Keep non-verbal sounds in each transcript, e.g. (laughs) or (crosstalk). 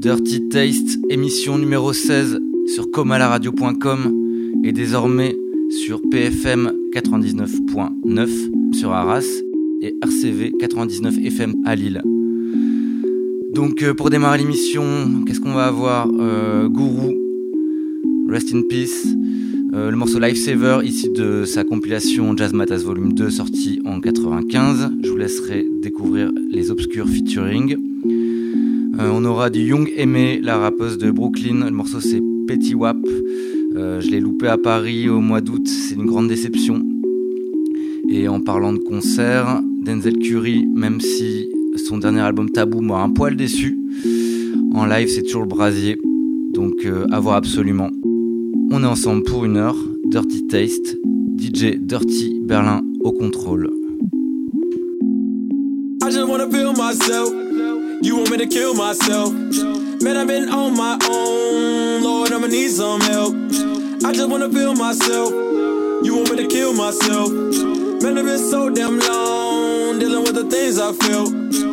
Dirty Taste, émission numéro 16 sur comalaradio.com et désormais sur PFM 99.9 sur Arras et RCV 99 FM à Lille. Donc euh, pour démarrer l'émission, qu'est-ce qu'on va avoir euh, Guru, Rest in Peace, euh, le morceau Lifesaver issu de sa compilation Jazz Matas Volume 2 sorti en 95. Je vous laisserai découvrir les obscurs featuring. On aura du Young Aimé, la rappeuse de Brooklyn. Le morceau c'est Petty Wap. je l'ai loupé à Paris au mois d'août, c'est une grande déception. Et en parlant de concert, Denzel Curry, même si son dernier album Tabou m'a un poil déçu, en live c'est toujours le brasier, donc euh, à voir absolument. On est ensemble pour une heure, Dirty Taste, DJ Dirty Berlin au contrôle. You want me to kill myself? Man, I've been on my own. Lord, I'ma need some help. I just wanna feel myself. You want me to kill myself? Man, I've been so damn long dealing with the things I feel.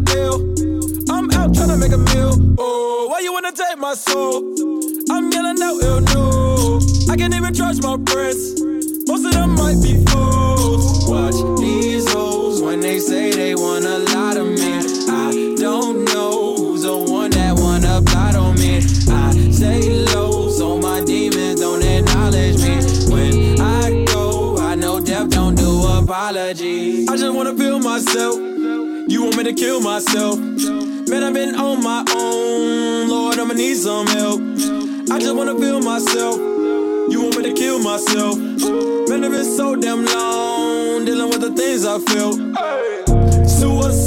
Dollar bill. I'm out trying to make a meal. Oh, why you wanna take my soul? I'm yelling out ill news. I can't even trust my friends. Most of them might be fools. Watch these hoes when they say they wanna lie to me. I don't know who's the one that wanna plot on me. I stay low, so my demons don't acknowledge me. When I go, I know death don't do apology. I just wanna feel myself. You want me to kill myself? Man, I've been on my own. Lord, I'ma need some help. I just wanna feel myself. You want me to kill myself? Man, I've been so damn long dealing with the things I feel. Suicidal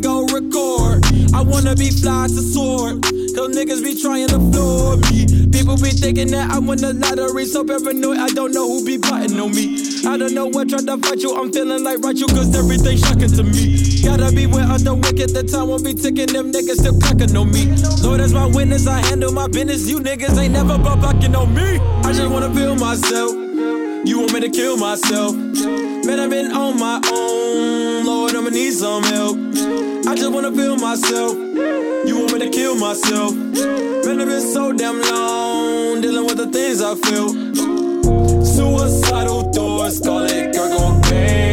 go record. I wanna be fly to sword. Cause niggas be trying to floor me. People be thinking that I won the lottery. So paranoid, I don't know who be plotting on me. I don't know what tried to fight you. I'm feeling like right you, cause everything shocking to me. Gotta beware of the wicked. The time won't be ticking. Them niggas still clocking on me. Lord, as my witness, I handle my business. You niggas ain't never brought blocking on me. I just wanna feel myself. You want me to kill myself? Man, I've been on my own. Lord, I'ma need some help. I just wanna feel myself. You want me to kill myself? Man, I've been so damn long dealing with the things I feel. Suicidal thoughts, call it Kurt Cobain.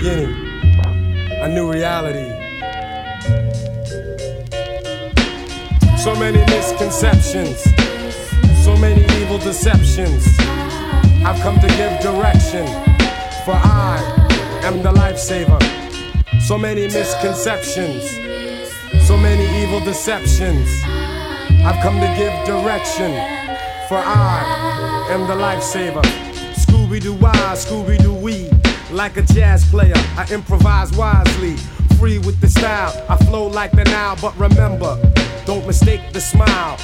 Beginning? A new reality? So many misconceptions, so many evil deceptions. I've come to give direction, for I am the lifesaver. So many misconceptions, so many evil deceptions. I've come to give direction, for I am the lifesaver. Scooby Doo why, Scooby Doo we. Like a jazz player, I improvise wisely. Free with the style, I flow like the Nile. But remember, don't mistake the smile.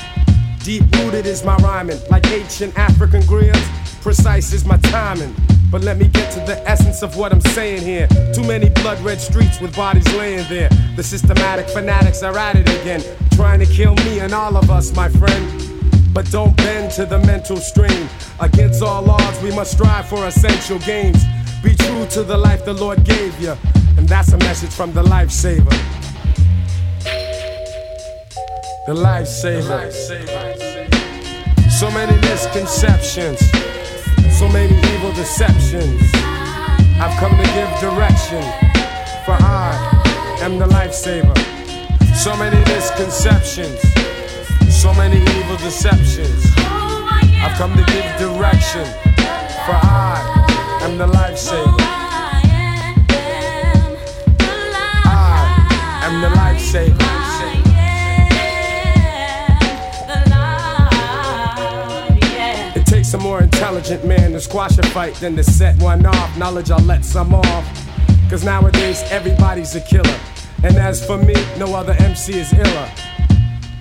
Deep rooted is my rhyming, like ancient African griots. Precise is my timing. But let me get to the essence of what I'm saying here. Too many blood red streets with bodies laying there. The systematic fanatics are at it again, trying to kill me and all of us, my friend. But don't bend to the mental strain. Against all odds, we must strive for essential gains. Be true to the life the Lord gave you. And that's a message from the lifesaver. The lifesaver. So many misconceptions, so many evil deceptions. I've come to give direction, for I am the lifesaver. So many misconceptions. So many evil deceptions. Oh I've come to give direction, for I am the lifesaver. I am the lifesaver. It takes a more intelligent man to squash a fight than to set one off. Knowledge, I'll let some off. Cause nowadays everybody's a killer. And as for me, no other MC is iller.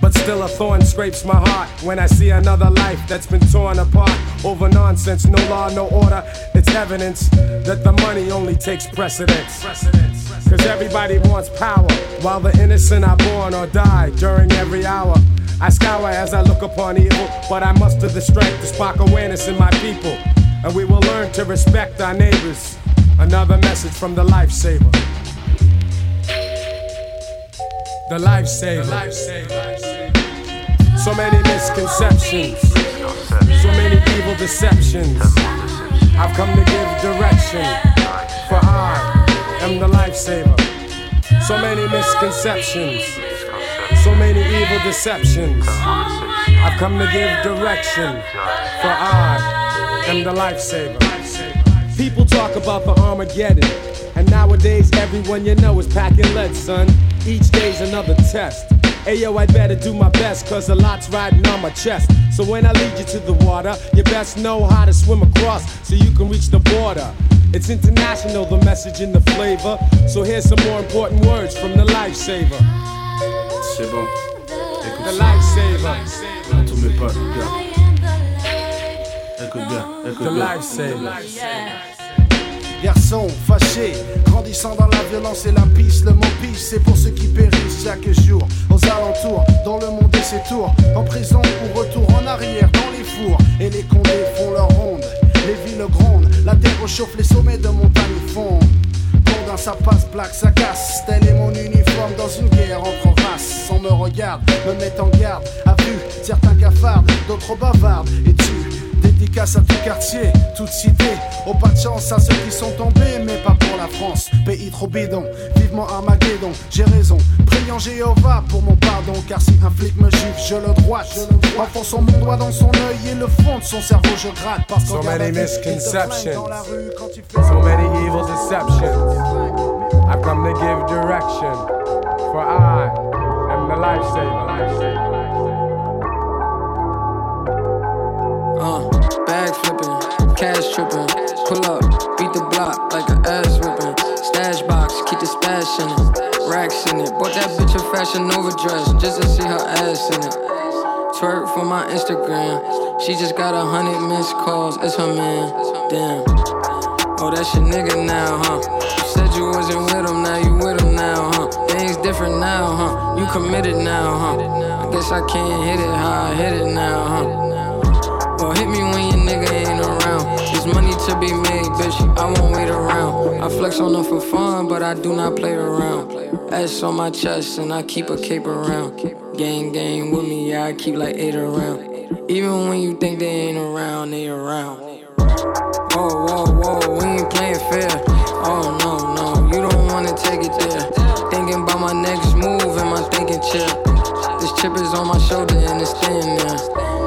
But still, a thorn scrapes my heart when I see another life that's been torn apart over nonsense. No law, no order. It's evidence that the money only takes precedence. Cause everybody wants power, while the innocent are born or die during every hour. I scour as I look upon evil, but I muster the strength to spark awareness in my people. And we will learn to respect our neighbors. Another message from the lifesaver. The lifesaver. So many misconceptions. So many evil deceptions. I've come to give direction. For I am the lifesaver. So many misconceptions. So many evil deceptions. I've come to give direction. For I am the lifesaver. People talk about the Armageddon. And nowadays, everyone you know is packing lead, son. Each day's another test. Ayo, I better do my best, cause a lot's riding on my chest. So when I lead you to the water, you best know how to swim across so you can reach the border. It's international, the message and the flavor. So here's some more important words from the lifesaver. C'est bon. The Écoute ça. lifesaver. Tous mes potes, bien. Écoute bien, écoute The bien. lifesaver. Garçon fâché, grandissant dans la violence et la pisse, le mot pisse, c'est pour ceux qui périssent chaque jour. Aux alentours, dans le monde et ses tours, en prison ou retour en arrière, dans les fours. Et les condés font leur ronde, les villes grondent, la terre réchauffe, les sommets de montagne fondent. Condin, ça passe, plaque, ça casse. Tel est mon uniforme dans une guerre entre races. On me regarde, me met en garde. À vue, certains cafardent, d'autres bavardent. Et tu, dédicace à tout quartier, toute cité. Au pas de chance à ceux qui sont tombés, mais pas pour la France. Pays trop bidon, vivement Armageddon. J'ai raison, priant Jéhovah pour mon pardon. Car si un flic me gifle, je le droite. Enfonçant mon doigt dans son œil et le fond de son cerveau, je gratte. Parce So many misconceptions. So many evil deceptions. I've come to give direction. For I am the lifesaver. Uh, bag flipping, cash tripping, pull up, beat the block like a ass whipping. Stash box, keep the stash in it, racks in it. Bought that bitch a fashion Nova dress just to see her ass in it. Twerk for my Instagram, she just got a hundred missed calls. It's her man, damn. Oh, that's your nigga now, huh? You said you wasn't with him, now you with him now, huh? Things different now, huh? You committed now, huh? I guess I can't hit it how I hit it now, huh? Nigga ain't around. There's money to be made, bitch. I won't wait around. I flex on them for fun, but I do not play around. S on my chest, and I keep a cape around. Gang, gang with me, yeah, I keep like eight around. Even when you think they ain't around, they around. Whoa, whoa, whoa, we ain't playing fair. Oh, no, no, you don't wanna take it there. Thinking about my next move and my thinking chip. This chip is on my shoulder and it's staying there.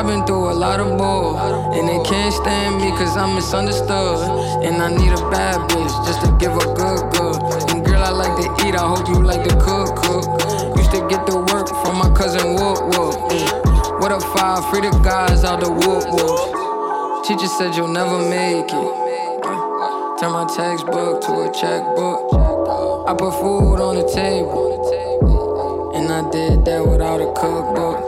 I've been through a lot of bull. And they can't stand me cause I'm misunderstood. And I need a bad bitch just to give a good, good. And girl, I like to eat, I hope you like to cook, cook. Used to get the work from my cousin Whoop Whoop. What a five, free the guys out the Whoop Whoop. Teacher said you'll never make it. Turn my textbook to a checkbook. I put food on the table. And I did that without a cookbook.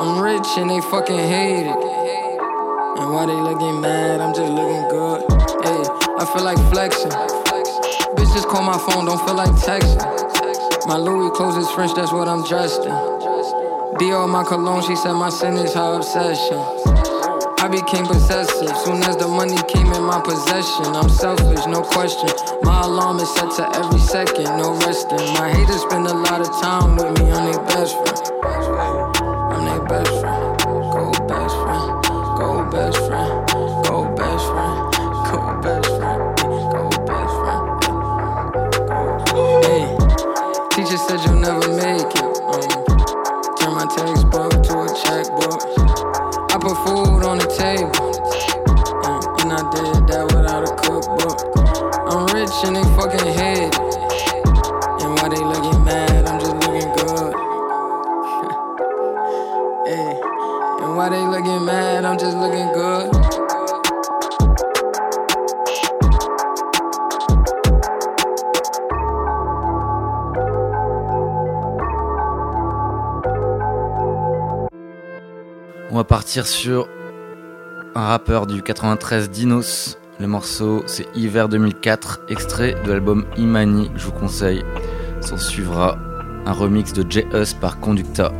I'm rich and they fucking hate it. And why they looking mad, I'm just looking good. Hey, I feel like flexing. Bitch just call my phone, don't feel like texting. My Louis clothes is French, that's what I'm dressed in. Dior my cologne, she said my sin is her obsession. I became possessive. Soon as the money came in my possession, I'm selfish, no question. My alarm is set to every second, no resting. My haters spend a lot of time with me, I'm their best friend. Table. Uh, and I did that without a cookbook. I'm rich and they fucking hate it. And why they looking mad, I'm just looking good. (laughs) hey. And why they looking mad, I'm just looking good. On va partir sur un rappeur du 93 Dinos. Le morceau c'est Hiver 2004, extrait de l'album Imani, je vous conseille. S'en suivra un remix de J.Us par Conducta.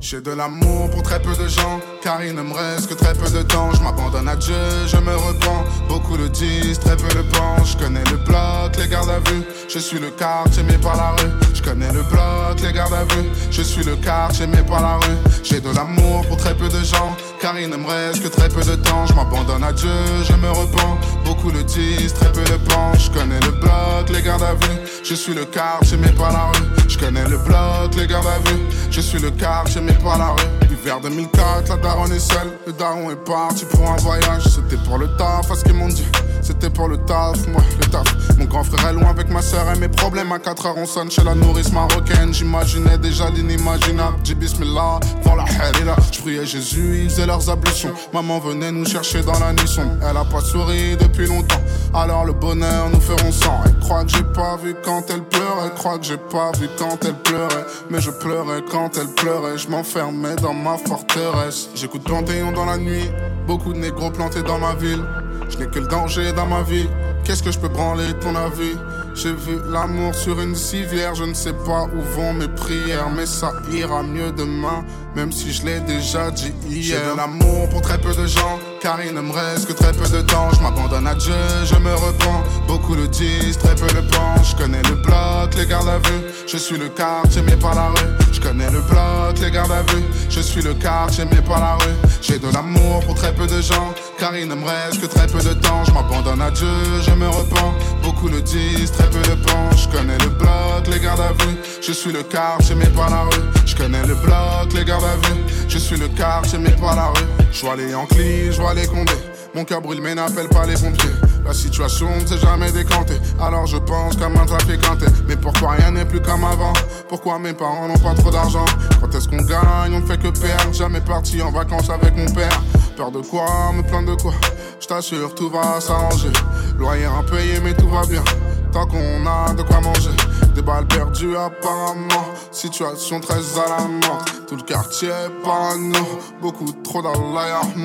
J'ai de l'amour pour très peu de gens, car il ne me reste que très peu de temps. Je m'abandonne à Dieu, je me repens. Beaucoup le disent, très peu le pensent. Je connais le bloc, les gardes à vue. Je suis le quartier, mais par la rue. Je connais le bloc, les gardes à vue. Je suis le quartier, mais par la rue. J'ai de l'amour pour très peu de gens, car il ne me reste que très peu de temps. Je m'abandonne à Dieu, je me repens. Beaucoup le disent, très peu le pensent. Je connais le bloc, les gardes à vue. Je suis le quartier, mais par la rue. Je connais le bloc, les gardes à vue. Je suis le quartier, mais par la rue. Hiver 2004, la daronne est seule. Le daron est parti pour un voyage. C'était pour le taf, à ce qu'ils m'ont dit. C'était pour le taf, moi, le taf. Mon grand frère est loin avec ma soeur et mes problèmes. À 4 heures, on sonne chez la nourrice marocaine. J'imaginais déjà l'inimaginable. J'ai bismillah, dans la harira. Je priais Jésus, ils faisaient leurs ablutions. Maman venait nous chercher dans la nuit. Elle a pas souri depuis longtemps. Alors le bonheur nous ferons sang. Elle croit que j'ai pas vu quand elle pleurait. Elle croit que j'ai pas vu quand elle pleurait. Mais je pleurais quand elle pleurait. Je m'enfermais dans ma forteresse. J'écoute Panthéon dans la nuit. Beaucoup de négros plantés dans ma ville. Je n'ai que le danger dans ma vie. Qu'est-ce que je peux branler ton avis? J'ai vu l'amour sur une civière. Je ne sais pas où vont mes prières, mais ça ira mieux demain. Même si je l'ai déjà dit hier. J'ai de l'amour pour très peu de gens, car il ne me reste que très peu de temps. Je m'abandonne à Dieu, je me repens. Beaucoup le disent, très peu le pensent. Je connais le bloc, les gardes à vue. Je suis le quartier, mais pas la rue. Je connais le bloc, les gardes à vue. Je suis le quartier, mais pas la rue. J'ai de l'amour pour très peu de gens, car il ne me reste que très peu de temps. Je m'abandonne à Dieu, je me repens. Beaucoup le disent, très peu le pensent. Je connais le bloc, les gardes à vue. Je suis le quartier, mais pas la rue. Je connais le bloc, les gardes à vue. Je suis le quartier, mais pas la rue. Je vois les Yankees, je vois les Condés. Mon cœur brûle, mais n'appelle pas les pompiers. La situation ne s'est jamais décantée. Alors je pense comme un trafiquanté. Mais pourquoi rien n'est plus comme avant? Pourquoi mes parents n'ont pas trop d'argent? Quand est-ce qu'on gagne? On ne fait que perdre. Jamais parti en vacances avec mon père. Peur de quoi? Me plaindre de quoi? Je t'assure, tout va s'arranger. Loyer impayé, mais tout va bien. Tant qu'on a de quoi manger. Des balles perdues apparemment. Situation très alarmante. Tout le quartier est parano. Beaucoup trop dans l'alarme.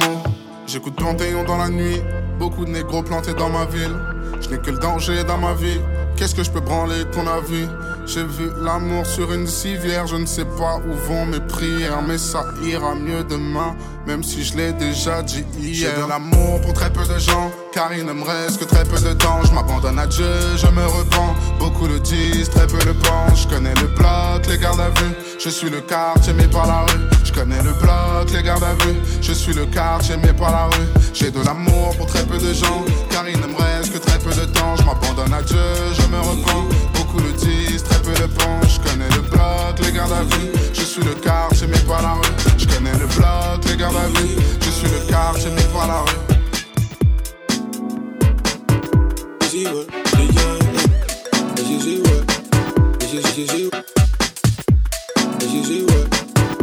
J'écoute Panthéon dans la nuit. Beaucoup de négros plantés dans ma ville. Je n'ai que le danger dans ma vie. Qu'est-ce que je peux branler ton avis? J'ai vu l'amour sur une civière. Je ne sais pas où vont mes prières, mais ça ira mieux demain. Même si je l'ai déjà dit hier. J'ai de l'amour pour très peu de gens, car il ne me reste que très peu de temps. Je m'abandonne à Dieu, je me repens. Beaucoup le disent, très peu le pensent. Je connais le bloc, les gardes à vue. Je suis le quartier, mais pas la rue. Je connais le bloc, les gardes à vue. Je suis le quartier, mais pas la rue. J'ai de l'amour pour très peu de gens, car il ne me reste que temps. Je m'abandonne à Dieu, je me repens. Beaucoup le disent, très peu le pensent. Je connais le bloc, les gardes à vue. Je suis le quartier, mais pas la rue. Je connais le bloc, les gardes à vue. Je suis le quartier, mais pas la rue.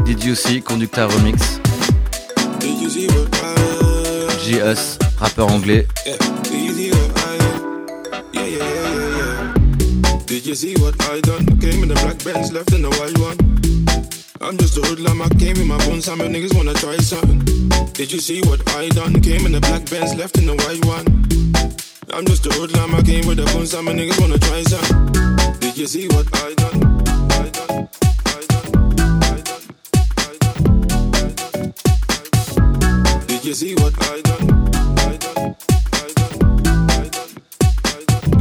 Did you see Conducta Remix J.Us, rappeur anglais. Yeah, yeah, yeah. Did you see what I done? Came in the black Benz, left in the white one. I'm just a hoodlum, I came in my bones, some niggas wanna try something. Did you see what I done? Came in the black Benz, left in the white one. I'm just a hoodlum, I came with the bones, some niggas wanna try something. Did you see what I done, I done, I done, I done. Did you see what I done?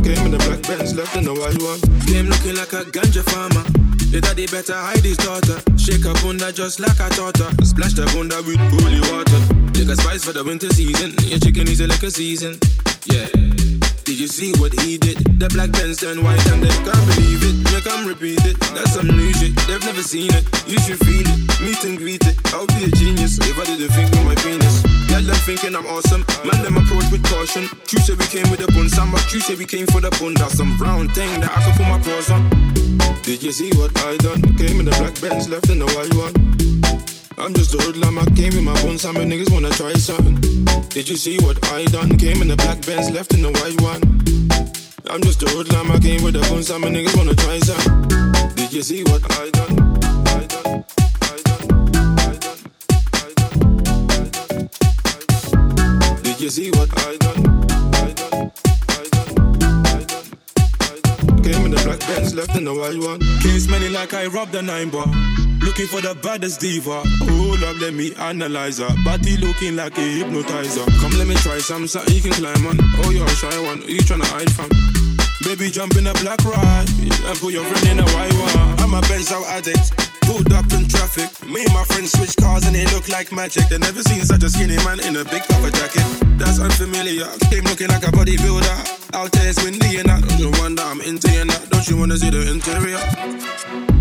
I. Came in the black Benz, left in the white one. Came looking like a ganja farmer. The daddy better hide his daughter. Shake her bunda just like a taught her. Splash the bunda with holy water. Take a spice for the winter season. Your chicken is a liquor season. Yeah. Did you see what he did? The black pants turn white and they can't believe it. Make them repeat it. That's some new shit. They've never seen it. You should feel it. Meet and greet it. I'll be a genius if I didn't think with my penis. Let them thinking I'm awesome. Man, them approach with caution. You say we came with a bun, some but you say we came for the bun. That's some brown thing that I can put my claws on. Did you see what I done? Came in the black Benz, left in the white one. I'm just a hoodlum, I came in my bones, some niggas wanna try something. Did you see what I done? Came in the black Benz, left in the white one. I'm just a hoodlum, I came with the bones, some niggas wanna try something. Did you see what I done? I done, I done, I done. Did you see what I done? Came in the black Benz, left in the white one. Case many like I robbed a nine bar. Looking for the baddest diva. Hold up, let me analyze her. Body looking like a hypnotizer. Come, let me try some, something you can climb on. Oh, you're a shy one. Who you tryna hide from? Baby, jump in a black ride and put your friend in a white one. I'm a Benz out addict. Pulled up in traffic. Me and my friends switch cars and they look like magic. They never seen such a skinny man in a big puffer jacket. That's unfamiliar. Came looking like a bodybuilder. Out there it's windy and that. Don't you wonder I'm into you now? Don't you wanna see the interior?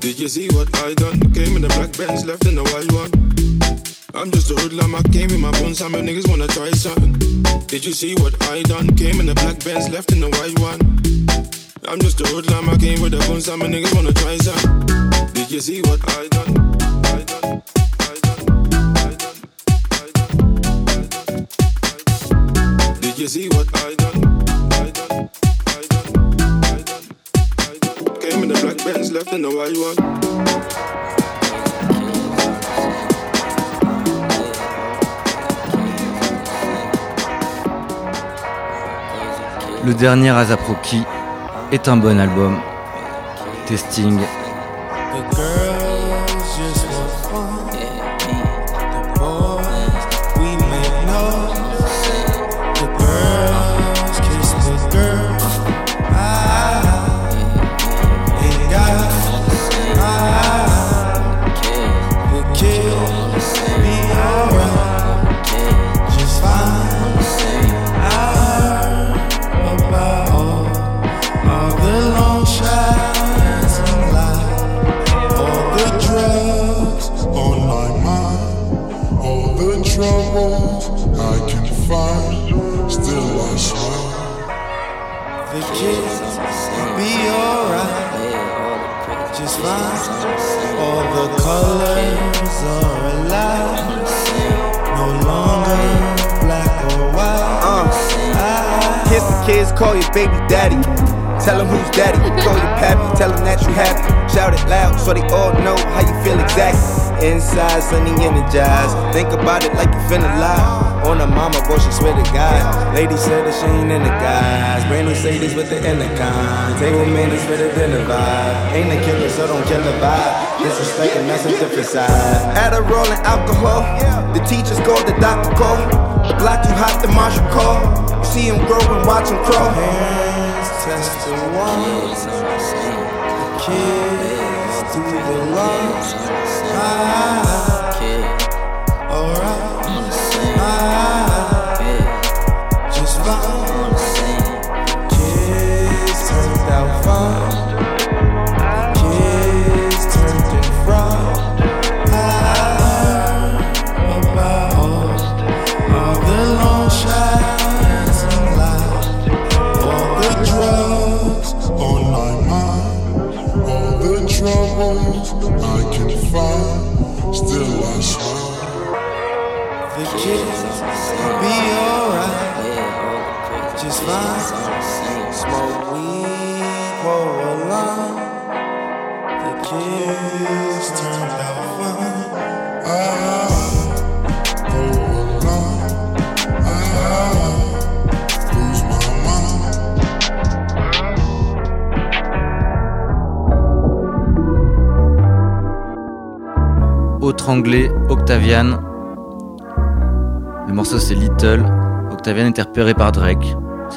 Did you see what I done? Came in the black Benz, left in the white one. I'm just a hoodlum, I came in my bones, some niggas wanna try something. Did you see what I done? Came in the black Benz, left in the white one. I'm just a hoodlum, I came with the bones, some niggas wanna try something. Did you see what I done. Did you see what I done? Came in the black Benz, left in the white one. Le dernier A$AP Rocky est un bon album. Testing. That you happy. Shout it loud so they all know how you feel exactly. Inside, sunny, energized. Think about it like you finna lie. On a mama, boy, she swear to God. Lady said that she ain't in the guys. Brand new Mercedes with the intercom. Table manners for the dinner vibe. Ain't a killer, so don't kill the vibe. Disrespect and that's a different side. Adderall and alcohol. The teachers called, the doctor called. The block too hot, the marshal call. See him grow and watch him crawl. Hands test the ones. Kids do the. Ah, alright. Just fine. Kids turned out fine. Autre anglais, Octavian. Le morceau c'est Little. Octavian était repéré par Drake.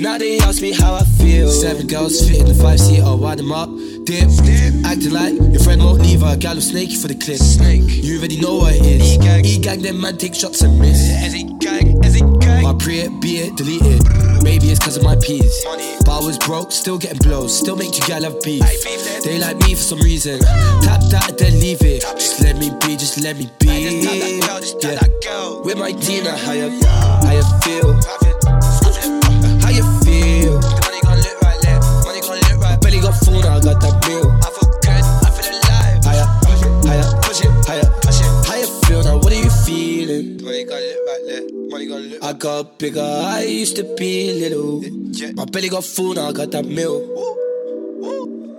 Now they ask me how I feel. Seven girls fit in the five seat, I'll wind them up. Dip, acting like your friend won't leave her. Gal will snake you for the clip. Snake, you already know what it is. E gang, them man take shots and miss. Essie gang, Essie gang. I pre it, be it, delete it. Maybe it's cause of my peas. But I was broke, still getting blows. Still make you gal have beef. They like me for some reason. Tap that, then leave it. Just let me be, just let me be. Yeah. With my Tina, how you, how you feel? I got that bill. I feel good. I feel alive. How you, how you, push it, you, push it. How you feel now? What are you feeling? Money gon' look right left. Money gon' look. I got bigger. I used to be little. My belly got full now, I got that meal.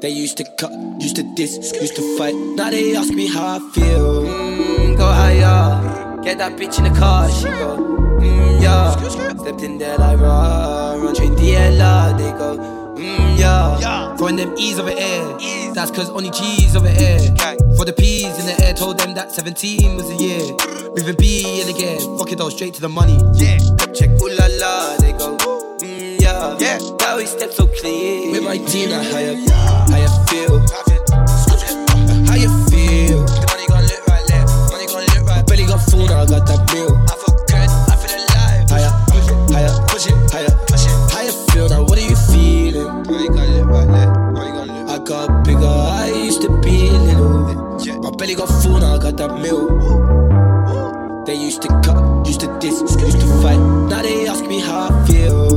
They used to cut, used to diss, used to fight. Now they ask me how I feel. Mm, go higher, get that bitch in the car. She go, mm, yeah. Stepped in there like raw, run train DLR. They go, mm, yeah. Throwing them E's over air. That's cause only G's over air. For the P's in the air, told them that 17 was a year. Moving B in again, fuck it though, straight to the money. Yeah, check, ooh la la. They go, mm, yeah. Yeah, now we step so clean. With my Tina, how you, how you feel? How you feel? The money gon' look right left, money gon' look right. Belly got full now, I got that bill. Belly got full now, I got that meal. They used to cut, used to diss, used to fight. Now they ask me how I feel.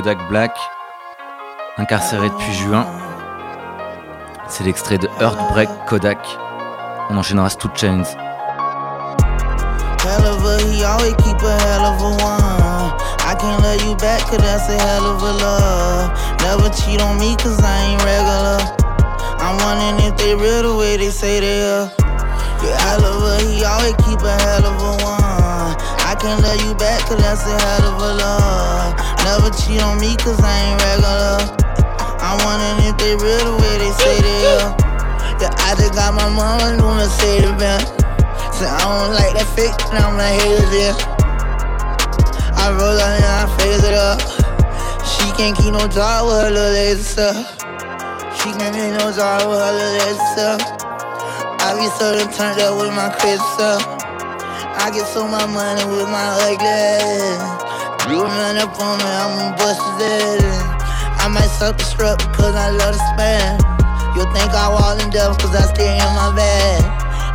Kodak Black, incarcéré depuis juin. C'est l'extrait de Heartbreak Kodak. On enchaînera Two Chains. Hell. Can't love you back, cause that's a hell of a love. Never cheat on me, cause I ain't regular. I'm wondering if they real the way they say they are. Yeah, I just got my mama new Mercedes Benz. So I don't like that and I'm like, hey, yeah. I roll up and I phase it up. She can't keep no job with her little lazy stuff. She can't keep no job with her little lazy stuff. I be so turned up with my crazy stuff. I get so much money with my ugly. You run up on me, I'ma bust his ass. I might self-destruct because I love to spam. You think I walk in death cause I stay in my bed.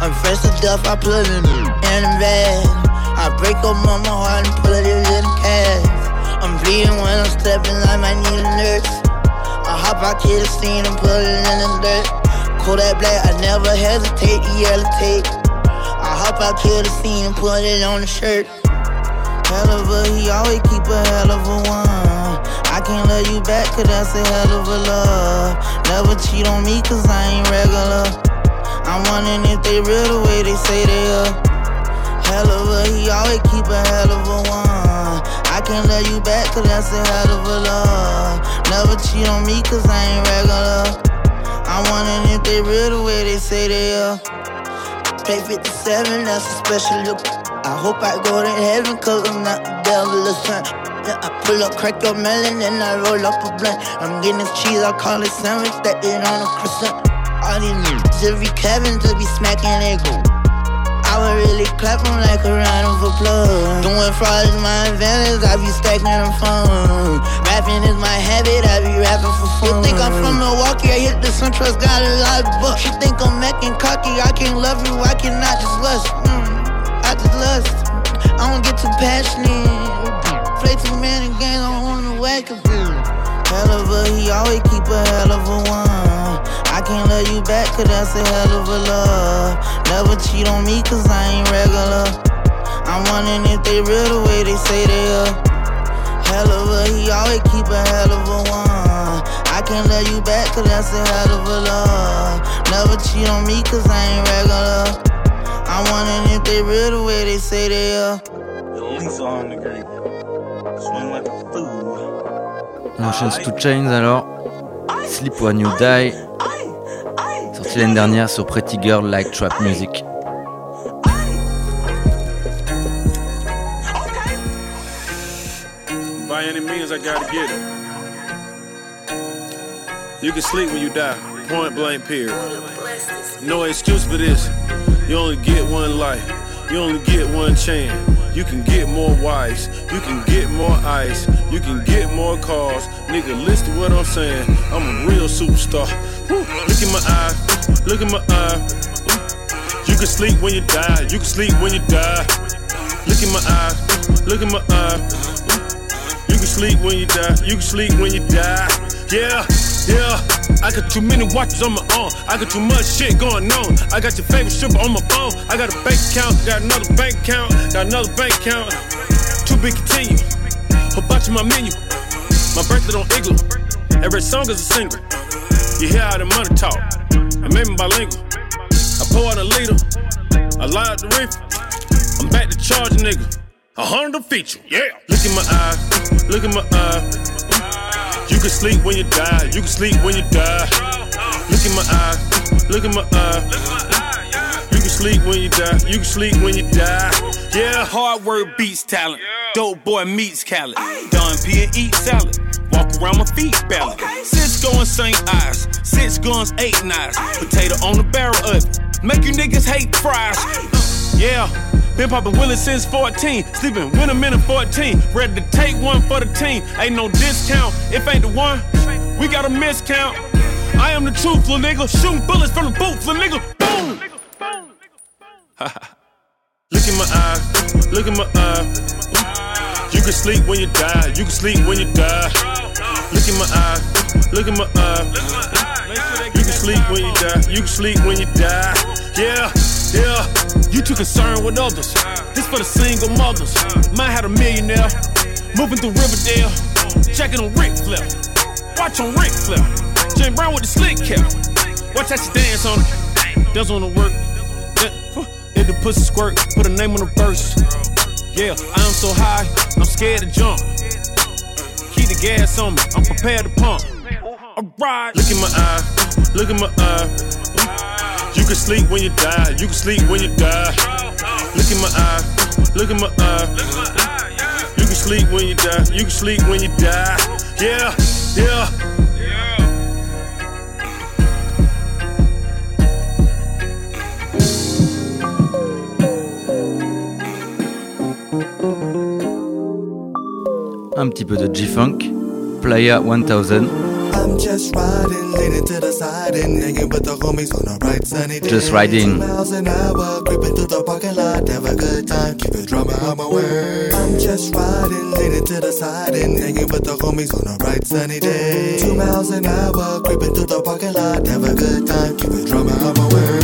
I'm fresh to death, I put it in the bag. I break up on my heart and put it in the cash. I'm bleeding when I'm stepping, I might need a nurse. I hop out to the scene and put it in the dirt. Call that black, I never hesitate to yell tape. I hop out to the scene and put it on the shirt. Hell of a, he always keep a hell of a one. I can't love you back, cause that's a hell of a love. Never cheat on me, cause I ain't regular. I'm wondering if they real the way they say they are. Hell of a, he always keep a hell of a one. I can't love you back, cause that's a hell of a love. Never cheat on me, cause I ain't regular. I'm wondering if they real the way they say they are. Pay 57, that's a special look. I hope I go to heaven, cause I'm not the devil or something. Yeah, I pull up, crack your melon, and I roll up a blunt. I'm getting cheese, I call it sandwich, that it on a croissant. All these niggas, every Kevin to be smacking their go. I would really clap them like a round of applause. Doing fraud is my advantage, I be stacking them fun. Rapping is my habit, I be rapping for fun. You think I'm from Milwaukee, I hit the SunTrust, got a lot of bucks. You think I'm acting cocky, I can't love you, I cannot just lust. Mm, I just lust. I don't get too passionate. Play too many games, I don't wanna wake up. Hell of a, he always keep a hell of a one. I can't love you back, cause that's a hell of a love. Never cheat on me, cause I ain't regular. I'm wondering if they real the way they say they are. Hell of a, he always keep a hell of a one. I can't love you back, cause that's a hell of a love. Never cheat on me, cause I ain't regular. I'm wondering if they real the way they say they are. On enchaîne sous 2 Chainz alors. Sleep When You Die. Sorti dernière sur Pretty Girl Like Trap Music. By any means, I gotta get it. You can sleep when you die. Point blank, period. No excuse for this. You only get one life. You only get one chance. You can get more wives. You can get more ice. You can get more cars. Nigga, listen to what I'm saying. I'm a real superstar. Look in my eye. Look in my eye. You can sleep when you die. You can sleep when you die. Look in my eye. Look in my eye. You can sleep when you die. You can sleep when you die. Yeah, yeah. I got too many watches on my arm. I got too much shit going on. I got your favorite stripper on my phone. I got a bank account. Got another bank account. Got another bank account. Too big to be continued. Hibachi my menu. My birthday on Igloo. Every song is a single. You hear how the money talk. I made me bilingual. I pour out a liter. I lie out the reef. I'm back to charge nigga. A Honda feature, yeah. Look in my eye, look in my eye. You can sleep when you die, you can sleep when you die. Look in my eye, look in my eye. You can sleep when you die, you can sleep when you die. Yeah, hard work beats talent. Dope boy meets Khaled. Done P and eat salad. Around my feet ballot. Six going St. Eyes, six guns, eight knives. Potato on the barrel of it. Make you niggas hate fries. Uh, yeah. Been poppin' Willie since 14. Sleeping with a 14. Ready to take one for the team. Ain't no discount. If ain't the one, we got a miscount. I am the truth, little nigga. Shooting bullets from the booth, little nigga. Boom! (laughs) look in my eye. Look in my eye. You can sleep when you die. You can sleep when you die. Look in my eye. Look in my eye. You can sleep when you die. You can sleep when you die. Yeah, yeah. You too concerned with others. This for the single mothers. Mine had a millionaire. Moving through Riverdale. Checking on Rick Flip. Watch on Rick Flip. Jane Brown with the slick cap. Watch how she dance on it. Dance on the work. If the pussy squirt, put a name on the verse. Yeah, I am so high, I'm scared to jump. Keep the gas on me, I'm prepared to pump. Alright, look in my eye, look in my eye. You can sleep when you die, you can sleep when you die. Look in my eye, look in my eye. You can sleep when you die, you can sleep when you die. Yeah, yeah. Un petit peu de G-Funk. Playa 1000. I'm just riding, leaning to the side and hanging with the homies on a bright sunny day. Just riding. Miles an hour, creeping through the parking lot, have a good time, keep it drama on my way. I'm just riding, leaning to the side and hanging with the homies on a bright sunny day. Two miles an hour, creeping through the parking lot, have a good time, keep it drama on my way.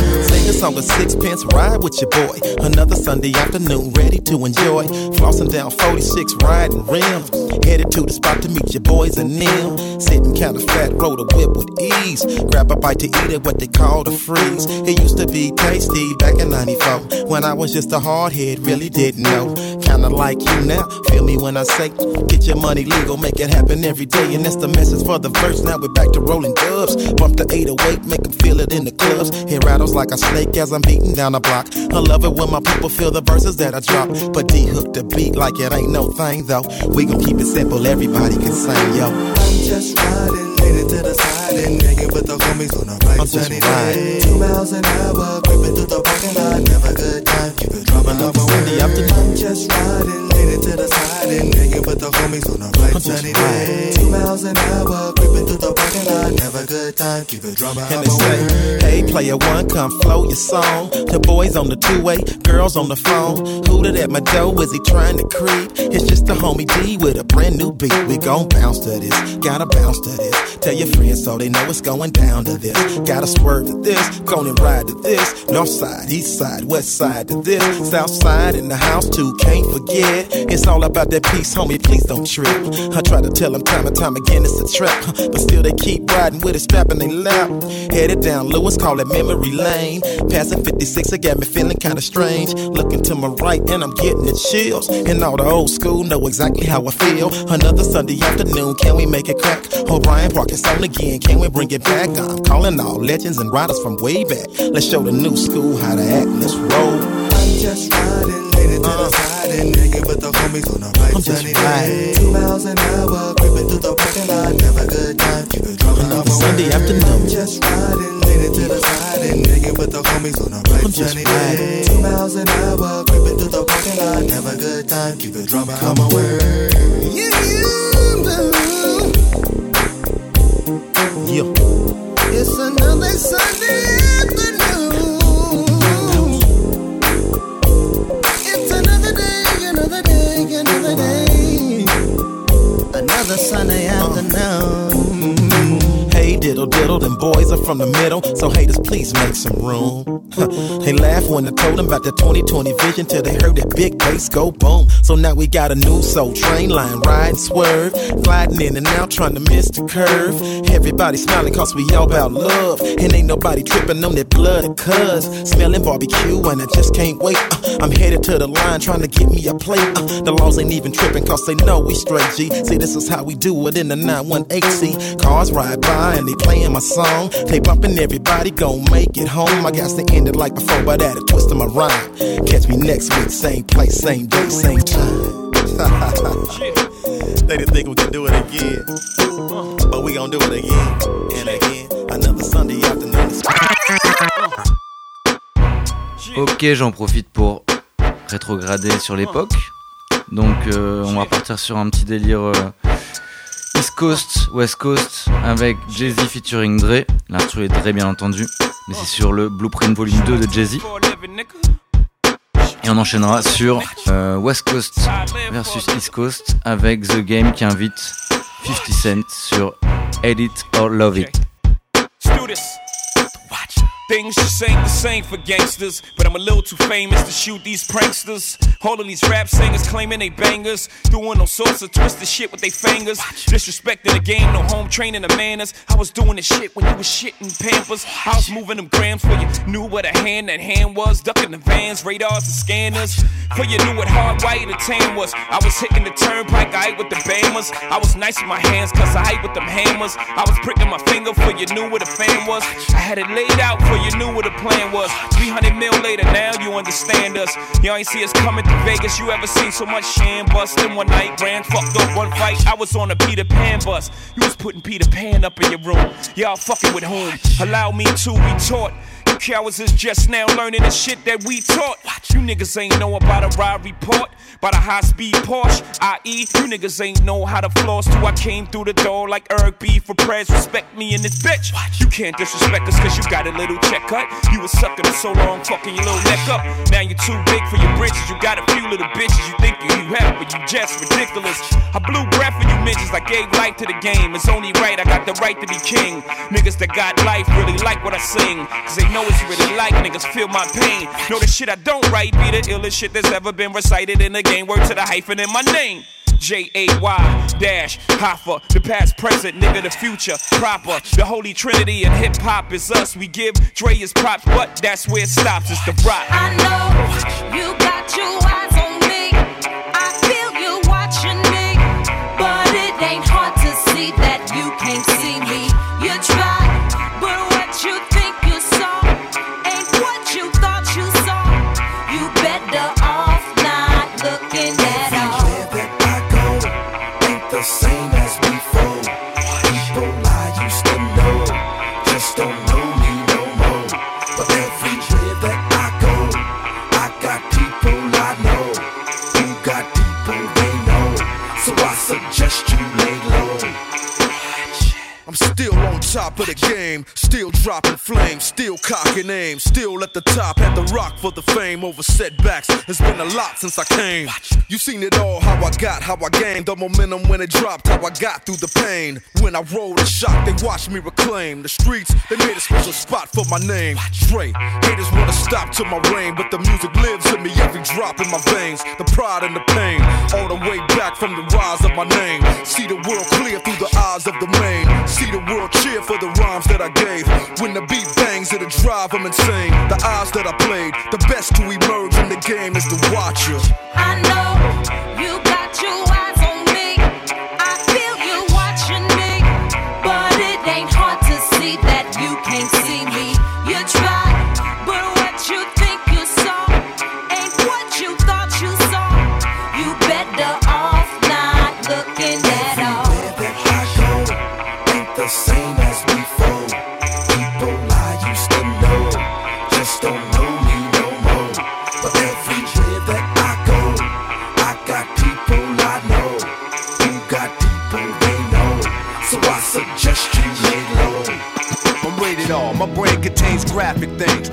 Song of sixpence, ride with your boy. Another Sunday afternoon, ready to enjoy. Flossing down 46, riding rims. Headed to the spot to meet your boys and them. Sitting kinda fat, roll the whip with ease. Grab a bite to eat at what they call the freeze. It used to be tasty back in 94. When I was just a hard head, really didn't know. Kinda like you now, feel me when I say, get your money legal, make it happen every day. And that's the message for the verse. Now we're back to rolling dubs. Bump the 808, make them feel it in the clubs. It rattles like a snake as I'm beating down the block. I love it when my people feel the verses that I drop. But D hook the beat like it ain't no thing though. We gon' keep it simple, everybody can sing, yo. I'm just riding, leaning to the side and hanging with the homies on a sunny day. Two miles an hour, creeping through the parking lot, never good time, keep it dropping up Sunday afternoon. Just riding, leaning to the side and hanging with the homies on a bright sunny day. Two miles an hour, creeping through the parking lot, Have a good time, keep it dropping And they say, hey, player one, come flow your song. The boys on the two-way, girls on the phone. Hooted at my door, is he trying to creep? It's just a homie D with a brand new beat. We gon' bounce to this, gotta bounce to this. Tell your friends so they know it's going down to this. Gotta swerve to this, gonna ride to this. North side, east side, west side to this. South side in the house too, can't forget. It's all about that peace, homie, please don't trip. I try to tell them time and time again it's a trap. But still they keep riding with it, strapping their lap. Headed down Lewis, call it memory lane. Passing 56, it got me feeling kinda strange. Looking to my right and I'm getting the chills. And all the old school know exactly how I feel. Another Sunday afternoon, can we make it crack? O'Brien Park is on again, can we bring it back? I'm calling all legends and riders from way back. Let's show the new school how to act, let's roll. I'm just riding, leaning to the uh. side and hanging with the homies on a bright I'm just sunny riding. day. Two miles an hour, creeping through the parking lot, never good time, keep it dropping Another Sunday afternoon. Just riding, leaning to the side and hanging with the homies on a bright I'm just sunny day. Two miles an hour, creeping through the parking lot, never good time, keep it dropping on my word. Yeah. It's another Sunday afternoon. Another Sunday afternoon. Diddle diddle, them boys are from the middle, so haters please make some room. they laugh when I told them about the 2020 vision till they heard that big bass go boom. So now we got a new soul train line, ride swerve, gliding in and out trying to miss the curve. Everybody smiling cause we all about love, and ain't nobody tripping on that blood cuz. Smelling barbecue and I just can't wait. Uh, I'm headed to the line trying to get me a plate. Uh, the laws ain't even tripping cause they know we straight G. See, this is how we do it in the 918C. Cars ride by and they playing my song. They bumping everybody gon' make it home. I got to end it like before, but add a twist to my rhyme. Catch me next week, same place, same day, same time. (laughs) they didn't think we could do it again, but we gon' do it again and again. Another Sunday afternoon. Ok, j'en profite pour rétrograder sur l'époque. Donc, euh, on va partir sur un petit délire euh, East Coast, West Coast avec Jay-Z featuring Dre. L'instru est Dre, bien entendu, mais c'est sur le Blueprint Volume 2 de Jay-Z. Et on enchaînera sur euh, West Coast versus East Coast avec The Game qui invite 50 Cent sur Edit or Love It. Things just ain't the same for gangsters, but I'm a little too famous to shoot these pranksters. All of these rap singers claiming they bangers, doing all sorts of twisted shit with their fingers. Disrespecting the game, no home training the manners. I was doing this shit when you was shitting pampers. I was moving them grams for you knew what a hand that hand was, ducking the vans, radars and scanners. For you knew what hard white or tan was. I was hitting the turnpike, I ate with the bammers. I was nice with my hands, cause I ate with them hammers. I was pricking my finger for you knew what a fan was. I had it laid out for you knew what the plan was. 300 mil later, now you understand us. Y'all ain't see us coming to Vegas. You ever seen so much sham bust in one night? Ran fucked up one fight. I was on a Peter Pan bus. You was putting Peter Pan up in your room. Y'all fucking with whom? Allow me to retort. You cowards is just now learning the shit that we taught. You niggas ain't know about a ride report, about a high speed Porsche, i.e. You niggas ain't know how to floss till I came through the door like Eric B for prayers. Respect me in this bitch. You can't disrespect us cause you got a little check cut. You was sucking for so long, fucking your little neck up. Now you're too big for your britches. You got a few little bitches you think you have, but you just ridiculous. I blew breath for you bitches. I gave life to the game. It's only right, I got the right to be king. Niggas that got life really like what I sing. Cause they know it's really like niggas feel my pain. Know the shit I don't write be the illest shit that's ever been recited in the game. Word to the hyphen in my name. J A Y dash Hova, the past, present, nigga, the future, proper. The holy trinity and hip hop is us. We give Dre his props, but that's where it stops. It's the rock. I know you got your eyes top of the game. Still dropping flames, still cocking aim. Still at the top, had the rock for the fame over setbacks. It's been a lot since I came. You seen it all, how I got, how I gained the momentum when it dropped, how I got through the pain. When I rolled a shot, they watched me reclaim the streets. They made a special spot for my name. Dre, haters wanna stop to my reign, but the music lives in me every drop in my veins. The pride and the pain, all the way back from the rise of my name. See the world clear through the eyes of the main. See the world cheer for the rhymes that I gave. When the beat bangs, it'll drive them insane. The eyes that I played, the best to emerge in the game is the watcher.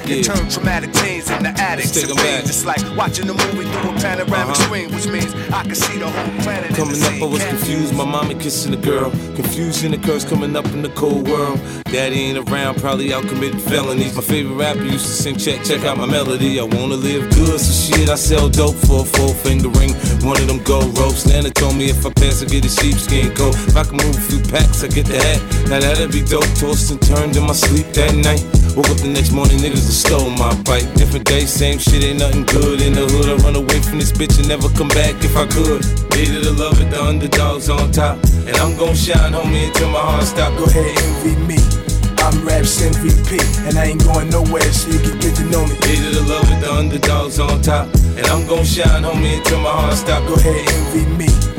That turn traumatic teens into addicts. Take and fiends. It's like watching a movie through a panoramic Uh-huh. screen, which means I can see the whole planet. Coming up, I was confused. My mommy kissing a girl. Confusion occurs coming up in the cold world. Daddy ain't around, probably out committing felonies. My favorite rapper used to sing, check, check out my melody. I wanna live good, so shit, I sell dope for a four finger ring. One of them gold ropes. Nana told me if I pass, I get a sheepskin coat. If I can move a few packs, I get the hat. Now that'd be dope. Tossed and turned in my sleep that night. Woke up the next morning, niggas have stole my bike. Different day, same shit, ain't nothing good in the hood. I run away from this bitch and never come back if I could. Hated to love it, the underdogs on top. And I'm gon' shine, homie, until my heart stop. Go ahead, envy me. I'm Raps MVP, and I ain't going nowhere, so you can get to know me. Hated to love it, the underdogs on top. And I'm gon' shine, homie, until my heart stop. Go ahead, envy me.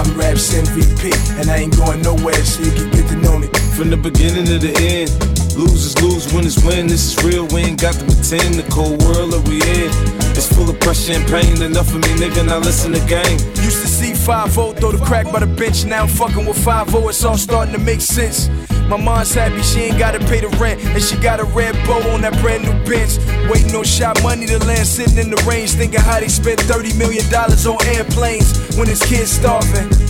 I'm Raps MVP, and I ain't going nowhere, so you can get to know me. From the beginning to the end, losers lose, winners win. This is real, we ain't got to pretend. The cold world that we in is full of pressure and pain. Enough of me, nigga, now listen to game. Used to see 5 throw the crack by the bench. Now I'm fucking with 5 it's all starting to make sense. My mom's happy she ain't gotta pay the rent, and she got a red bow on that brand new bench. Waiting on shot money to land, sitting in the range, thinking how they spent $30 million on airplanes when his kids starving.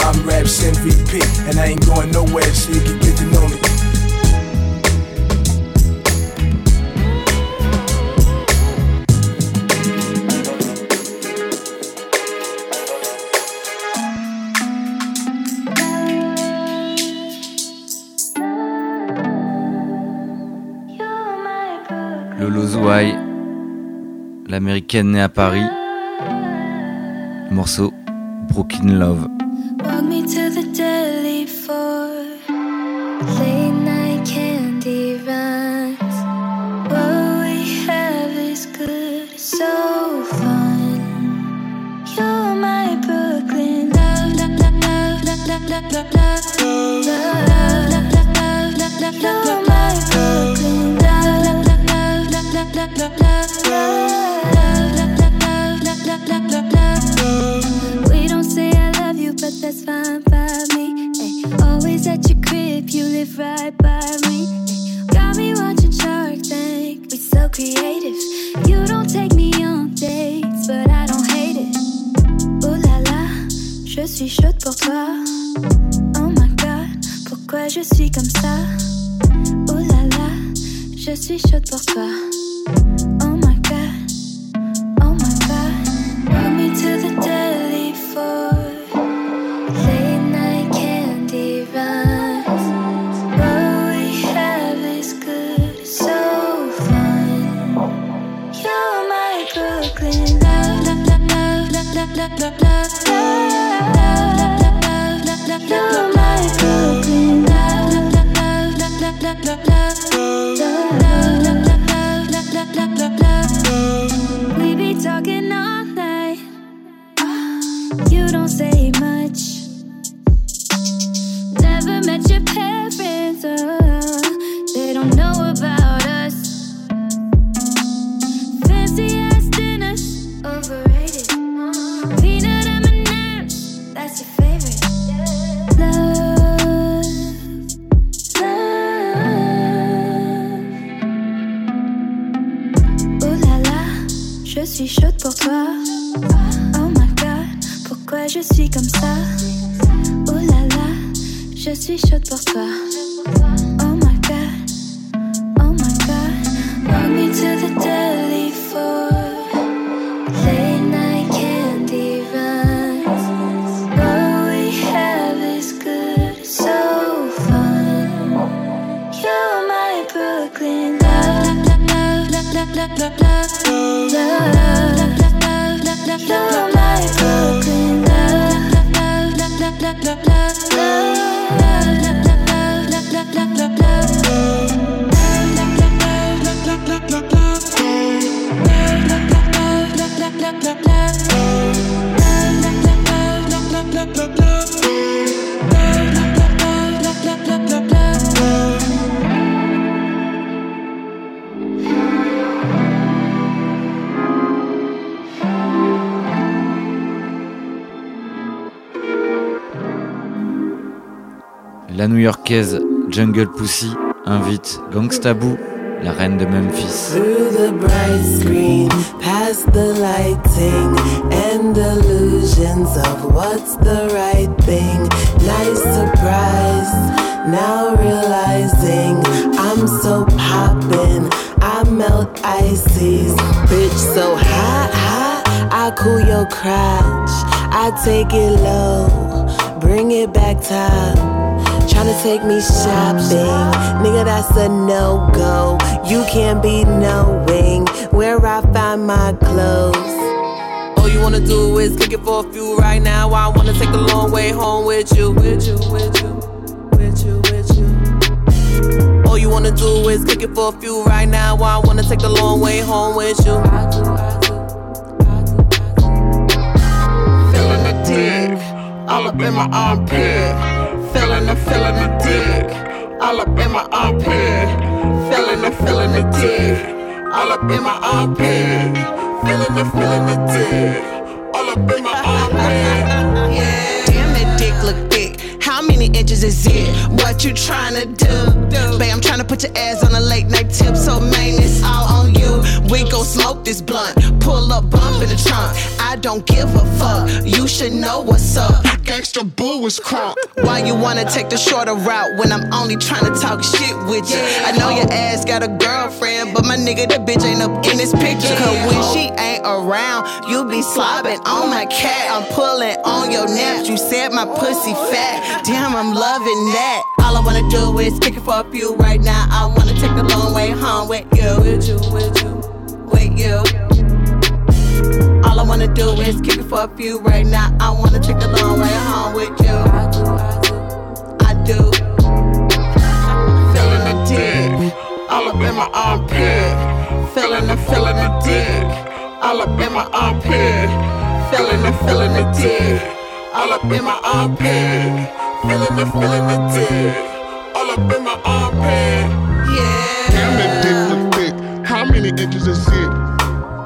I'm Raps MVP, and I ain't going nowhere, so you can get to know me. Lolo Zouai, l'américaine née à Paris. Morceau Broken Love. before. Right by me. Got me watching Shark Tank. We so creative. You don't take me on dates, but I don't hate it. Oh la la, je suis chaude pour toi. Oh my god, pourquoi je suis comme ça? Oh la la, je suis chaude pour toi. Jungle Pussy invite Gangsta Boo, la reine de Memphis. Through the bright screen, past the lighting and illusions of what's the right thing. Nice surprise, now realizing I'm so poppin', I melt ices. Bitch, so hot, hot, I cool your crotch. I take it low, bring it back top. Tryna take me shopping, nigga, that's a no go. You can't be knowing where I find my clothes. All you wanna do is kick it for a few right now. I wanna take a long way home with you, with you, with you, with you, with you. All you wanna do is kick it for a few right now. I wanna take a long way home with you. Feeling the dick, all up in my armpit. Feeling the feeling the dick, all up in my armpit. Feeling the feeling the dick, all up in my armpit. Feeling the feeling the dick, all up in my armpit. Damn, that dick look thick. How many inches is it? What you tryna do? Babe, I'm tryna put your ass on a late night tip, so man, it's all on you. We gon' smoke this blunt, pull up, bump in the trunk. I don't give a fuck, you should know what's up. Gangsta boo is crunk. Why you wanna take the shorter route when I'm only tryna talk shit with you? I know your ass got a girlfriend, but my nigga, that bitch ain't up in this picture. Cause when she ain't around, you be slobbing on my cat. I'm pulling on your naps. You said my pussy fat. Damn, I'm loving that. All I wanna do is kick it for a few right now. I wanna take a long way home with you, with you, with you, you. All I wanna do is kick it for a few right now. I wanna take a long way home with you. I do. I do, I do. Feeling the dick, all up in my armpit. Feeling the feeling the dick, all up in my armpit. Feeling the feeling the dick, all up in my armpit. Feeling the feeling the dick, all up in my armpit. Yeah. Damn that dick look thick. How many inches is it?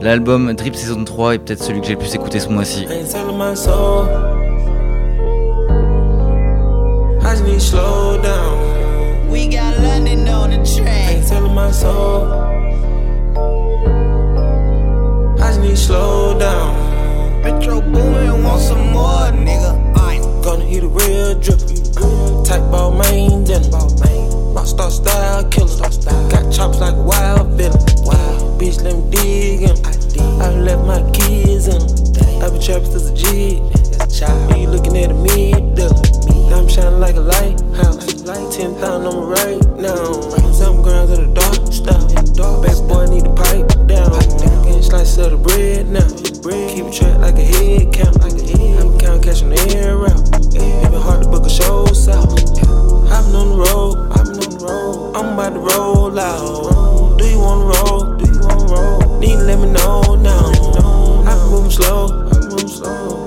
L'album Drip Saison 3 est peut-être celui que j'ai le plus écouté ce mois-ci. Ain't telling my soul. I just need to slow down. We got London on the track. Ain't telling my soul. I just need to slow down. Metro Boomin want some more, nigga. I Gonna hit a real drip. Type ball main dinner. Rockstar style killer. Got chops like a wild villain. Bitch, let me dig in. I left my kids in. I been trapping since a G. Me looking at a mid dealer. Now I'm shining like a lighthouse. Ten thousand on me right now. Seven grams in the dark style. Baby boy need to pipe down. Getting slice of the bread now. Keep it track like a head count. I been count catching the air out. It been hard to book a show south. On. I've been on the road. I'm about to roll out. Do you wanna roll? Need to let me know now. I've been moving slow.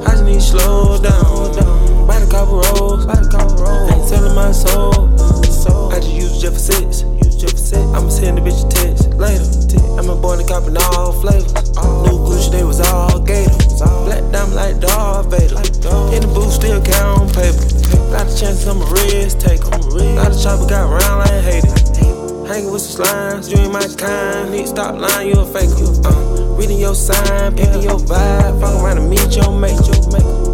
I just need to slow down. By the couple rolls. The rolls. Ain't telling my soul. I just use Jeff for six. I'ma send the bitch a text later. I'm a boy that copping all flavors. New Gucci, they was all gator. Black diamond like Darth Vader. In the booth, still count on paper. Got the chances, I'm a risk taker. Got the chopper, got round like With some slimes, you ain't my kind. Need to stop lying, you a faker. Uh, reading your sign, picking your vibe. Fuck around and meet your mate.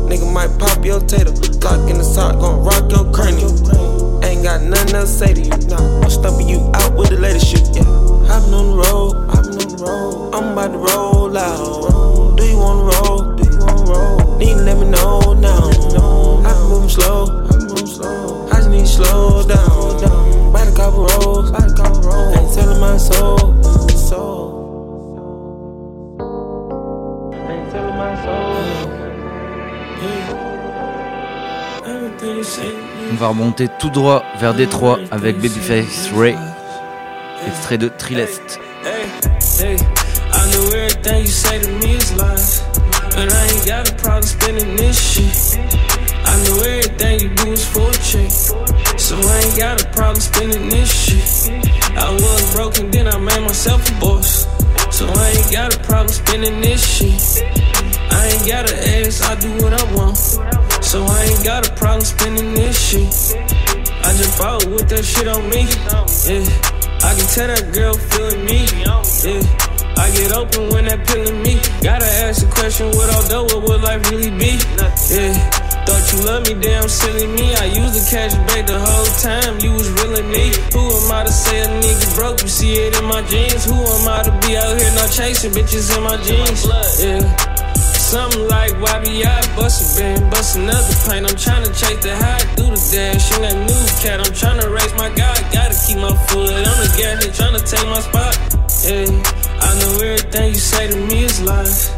Nigga might pop your tater. Lock in the sock, gon' rock your cranium. Ain't got nothing else to say to you. Nah, I'm stumping you out with the latest shit. Yeah. I've on the road, been on the road. I'm about to roll out. Do you wanna roll? Do you wanna roll? Need to let me know now. Been moving slow. I just need to slow down. By the couple rolls, my soul, soul. Ain't my soul. On va remonter tout droit vers Détroit avec Babyface Ray, extrait de Trilest. Hey, hey, I know everything you say to me is lies. And I ain't got a problem spending this shit. I know everything you do is for a check. So I ain't got a problem spending this shit. I was broken, then I made myself a boss. So I ain't got a problem spending this shit. I ain't got an ass, I do what I want. So I ain't got a problem spending this shit. I just bought with that shit on me. Yeah. I can tell that girl feeling me. Yeah. I get open when that peeling me. Gotta ask the question, what although what would life really be? Yeah. Thought you loved me, damn silly me. I used the cash back the whole time. You was really me. Who am I to say a nigga broke? You see it in my jeans. Who am I to be out here not chasing bitches in my jeans? Yeah. Something like YBI, bust a band, bust another paint. I'm tryna chase the high through the dash in that new cat. I'm tryna raise my guy, gotta keep my foot on the gas, they tryna take my spot. Yeah, I know everything you say to me is lies,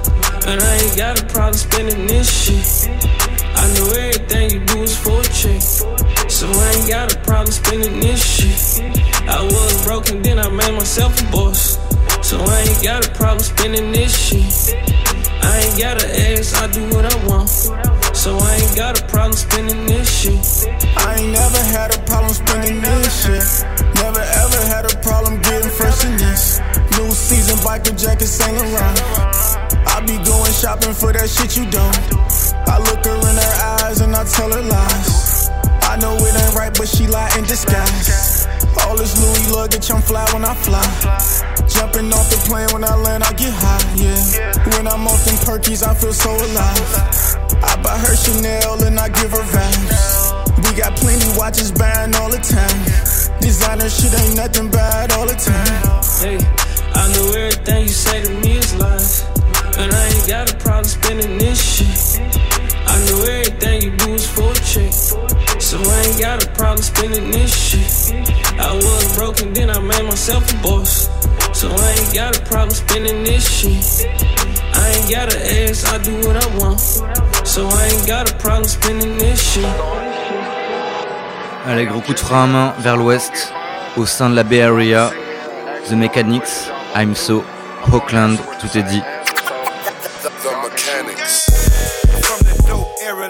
and I ain't got a problem spending this shit. I know everything you do is for a check, so I ain't got a problem spending this shit. I was broken, then I made myself a boss, so I ain't got a problem spending this shit. I ain't got an ass, I do what I want. So I ain't got a problem spending this shit. I ain't never had a problem spending this shit. Never ever had a problem getting fresh in this. New season biker jacket, ain't around. I be going shopping for that shit you don't. I look her in her eyes and I tell her lies. I know it ain't right, but she lie in disguise. All this Louis luggage, I'm fly when I fly. Jumping off the plane when I land, I get high, yeah. When I'm off them perkies, I feel so alive. I buy her Chanel and I give her vibes. We got plenty watches buying all the time. Designer shit ain't nothing bad all the time. Hey, I know everything you say to me is lies. And I ain't got a problem spending this shit. I know everything you do is for check. So I ain't got a problem spending this shit. I was broken, then I made myself a boss. So I ain't got a problem spending this shit. I ain't got an ass, I do what I want. So I ain't got a problem spending this shit. Allez, gros coup de frein à main vers l'ouest, au sein de la Bay Area. The Mechanics, I'm So, Oakland, tout est dit.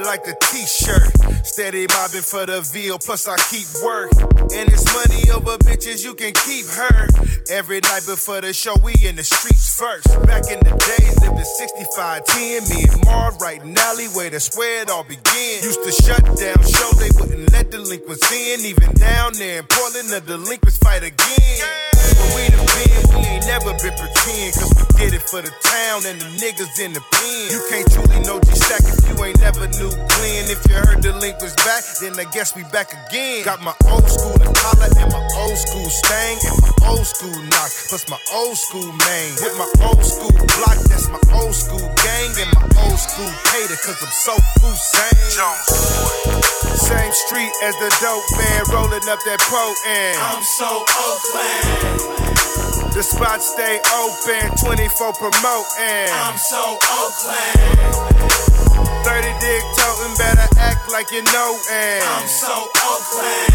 Like a t-shirt. Steady mobbing for the veal, plus I keep work. And it's money over bitches, you can keep her. Every night before the show, we in the streets first. Back in the days, lived in 6510, me and Marv right in alleyway, that's where it all began. Used to shut down show, they wouldn't let delinquents in. Even down there in Portland, the delinquents fight again. We done been, we ain't never been pretend, cause we did it for the town and the niggas in the pen. You can't truly know G-Stack if you ain't never knew Glenn. If you heard the link was back, then I guess we back again. Got my old school Impala and my old school Stang and my old school knock, plus my old school name. With my old school block, that's my old school gang and my old school cater, cause I'm so Hussein. Same street as the dope man rolling up that potent. I'm so Oakland. The spot stay open, 24 promoting. I'm so Oakland. 30 dick toting, better act like you know and I'm so Oakland.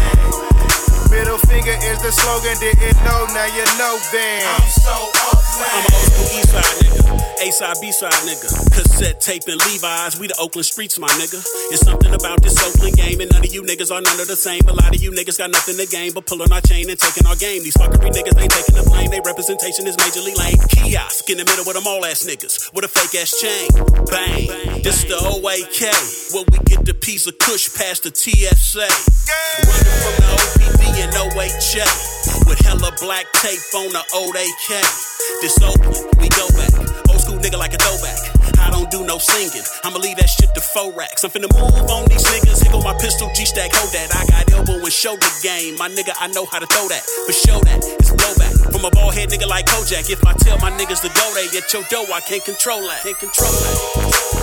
Middle finger is the slogan, didn't know, now you know then. I'm so Oakland. I'm an old school east side nigga. A side, B side nigga. Cassette tape and Levi's, we the Oakland streets, my nigga. It's something about this Oakland game, and none of you niggas are none of the same. A lot of you niggas got nothing to gain but pulling our chain and taking our game. These fuckery niggas ain't taking the blame, they representation is majorly lame. Kiosk in the middle with them all ass niggas, with a fake ass chain. Bang, this the OAK, where we get the piece of kush past the TSA. Running from the OPD and OHA, with hella black tape on the old AK. This Oakland, we go back. Old school nigga like a throwback. I don't do no singing. I'ma leave that shit to four racks. I'm finna move on these niggas. Here go my pistol, G stack, hold that. I got elbow and shoulder game. My nigga, I know how to throw that. But show that, it's blowback. From a bald head nigga like Kojak. If I tell my niggas to go, they get your dough. I can't control that. Can't control that.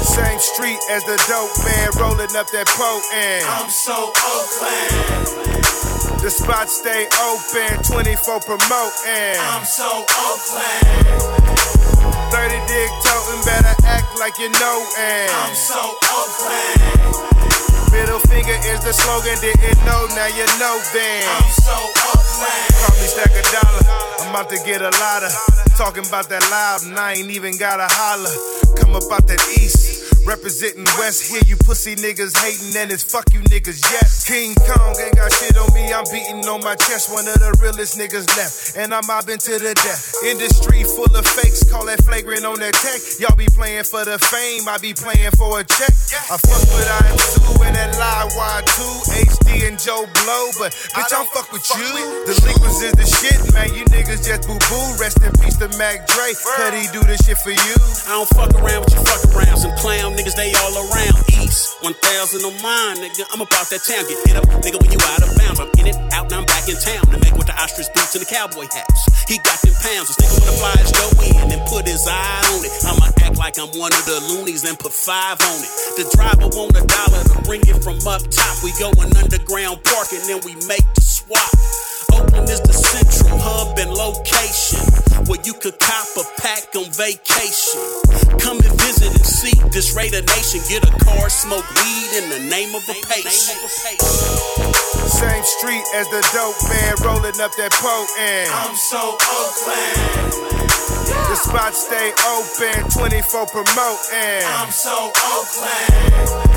Same street as the dope man rolling up that potent. I'm so Oakland. The spot stay open, 24 promoting. I'm so Oakland. Like you know and I'm so Oakland. Middle finger is the slogan, didn't know, now you know then. I'm so Oakland. Call me stack a dollar, I'm about to get a lot of. Talking about that loud, and I ain't even gotta holler. Come up out that east. Representing West here, you pussy niggas hating, and it's fuck you niggas, yes. King Kong ain't got shit on me, I'm beating on my chest. One of the realest niggas left, and I'm mobbing to the death. Industry full of fakes, call that flagrant on that tech. Y'all be playing for the fame, I be playing for a check. I fuck with IM2 and that live Y2, HD and Joe Blow, but bitch, I don't fuck with you. The liquids is the shit, man, you niggas just boo boo. Rest in peace to Mac Dre, cause he do this shit for you. I don't fuck around with you fuck around. Some clown niggas, they all around. East, 1000 on mine, nigga. I'm about that town. Get hit up, nigga, when you out of bounds. I'm in it, out, and I'm back in town. To make with the ostrich boots and the cowboy hats. He got them pounds. This nigga wanna fly his go in and put his eye on it. I'ma act like I'm one of the loonies and put five on it. The driver want a dollar to bring it from up top. We going underground parking, then we make the swap. Oakland is the central hub and location where you could cop a pack on vacation. Come and visit and see this Raider Nation. Get a car, smoke weed in the name of a patient. Same street as the dope man rolling up that potent. I'm so Oakland. The spot stay open, 24 promoting. I'm so Oakland.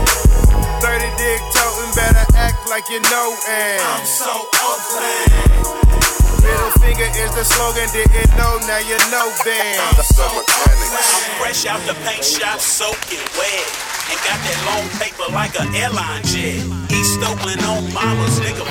30 dick toting, better act like you know and I'm so Oakland. Middle finger is the slogan, didn't know, now you know then. I'm so Oakland. I'm fresh out the paint shop, soaking wet. And got that long paper like an airline jet. East Oakland on mamas, nigga,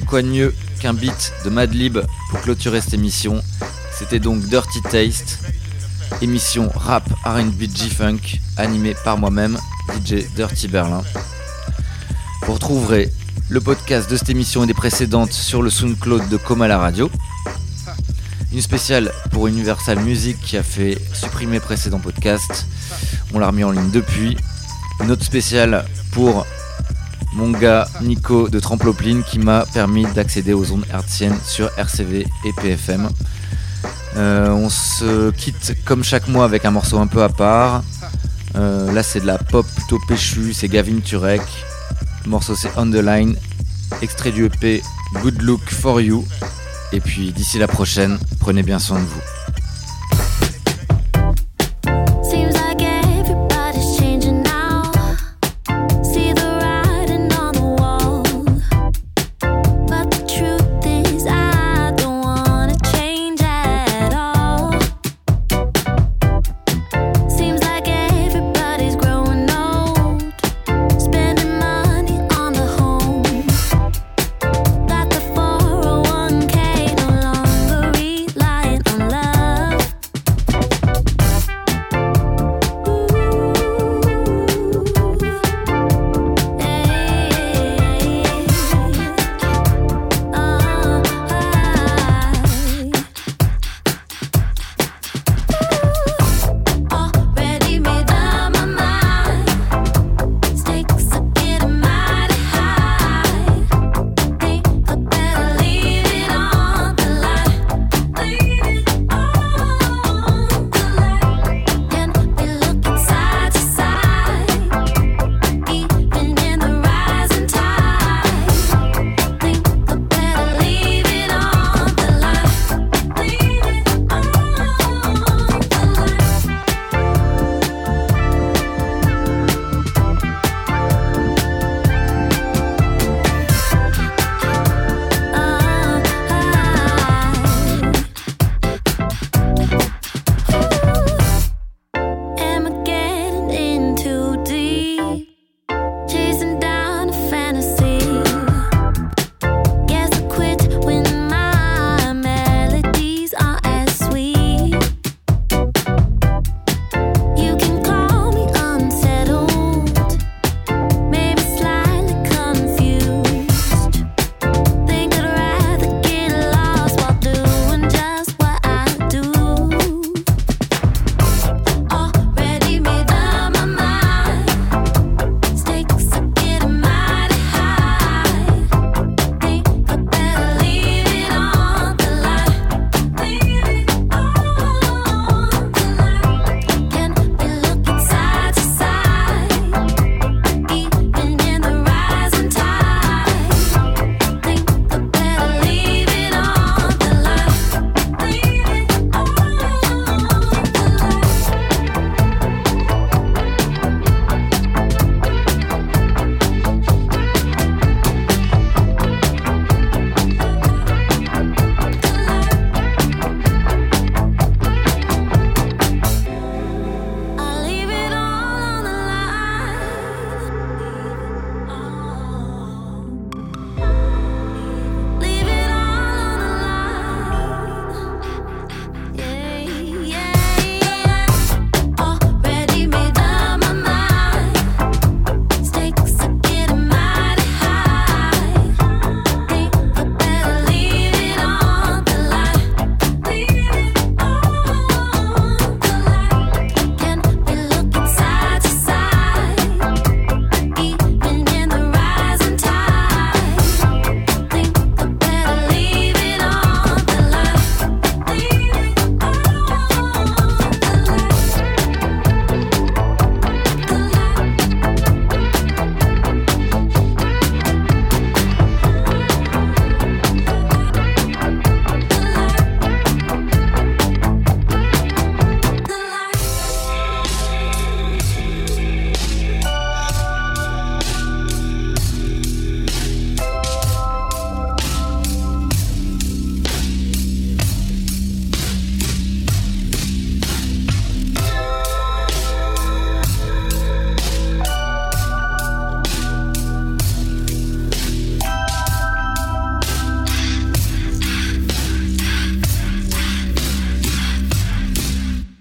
Quoi de mieux qu'un beat de Madlib pour clôturer cette émission C'était donc Dirty Taste, émission rap RB G-Funk animée par moi-même, DJ Dirty Berlin. Vous retrouverez le podcast de cette émission et des précédentes sur le SoundCloud de Coma la radio. Une spéciale pour Universal Music qui a fait supprimer précédent podcast. On l'a remis en ligne depuis. Une autre spéciale pour mon gars Nico de Tramploplin qui m'a permis d'accéder aux ondes hertziennes sur RCV et PFM. Euh, on se quitte comme chaque mois avec un morceau un peu à part. Euh, là c'est de la pop plutôt péchue, c'est Gavin Turek. Le morceau c'est On the Line, extrait du EP Good Look for You. Et puis d'ici la prochaine, prenez bien soin de vous.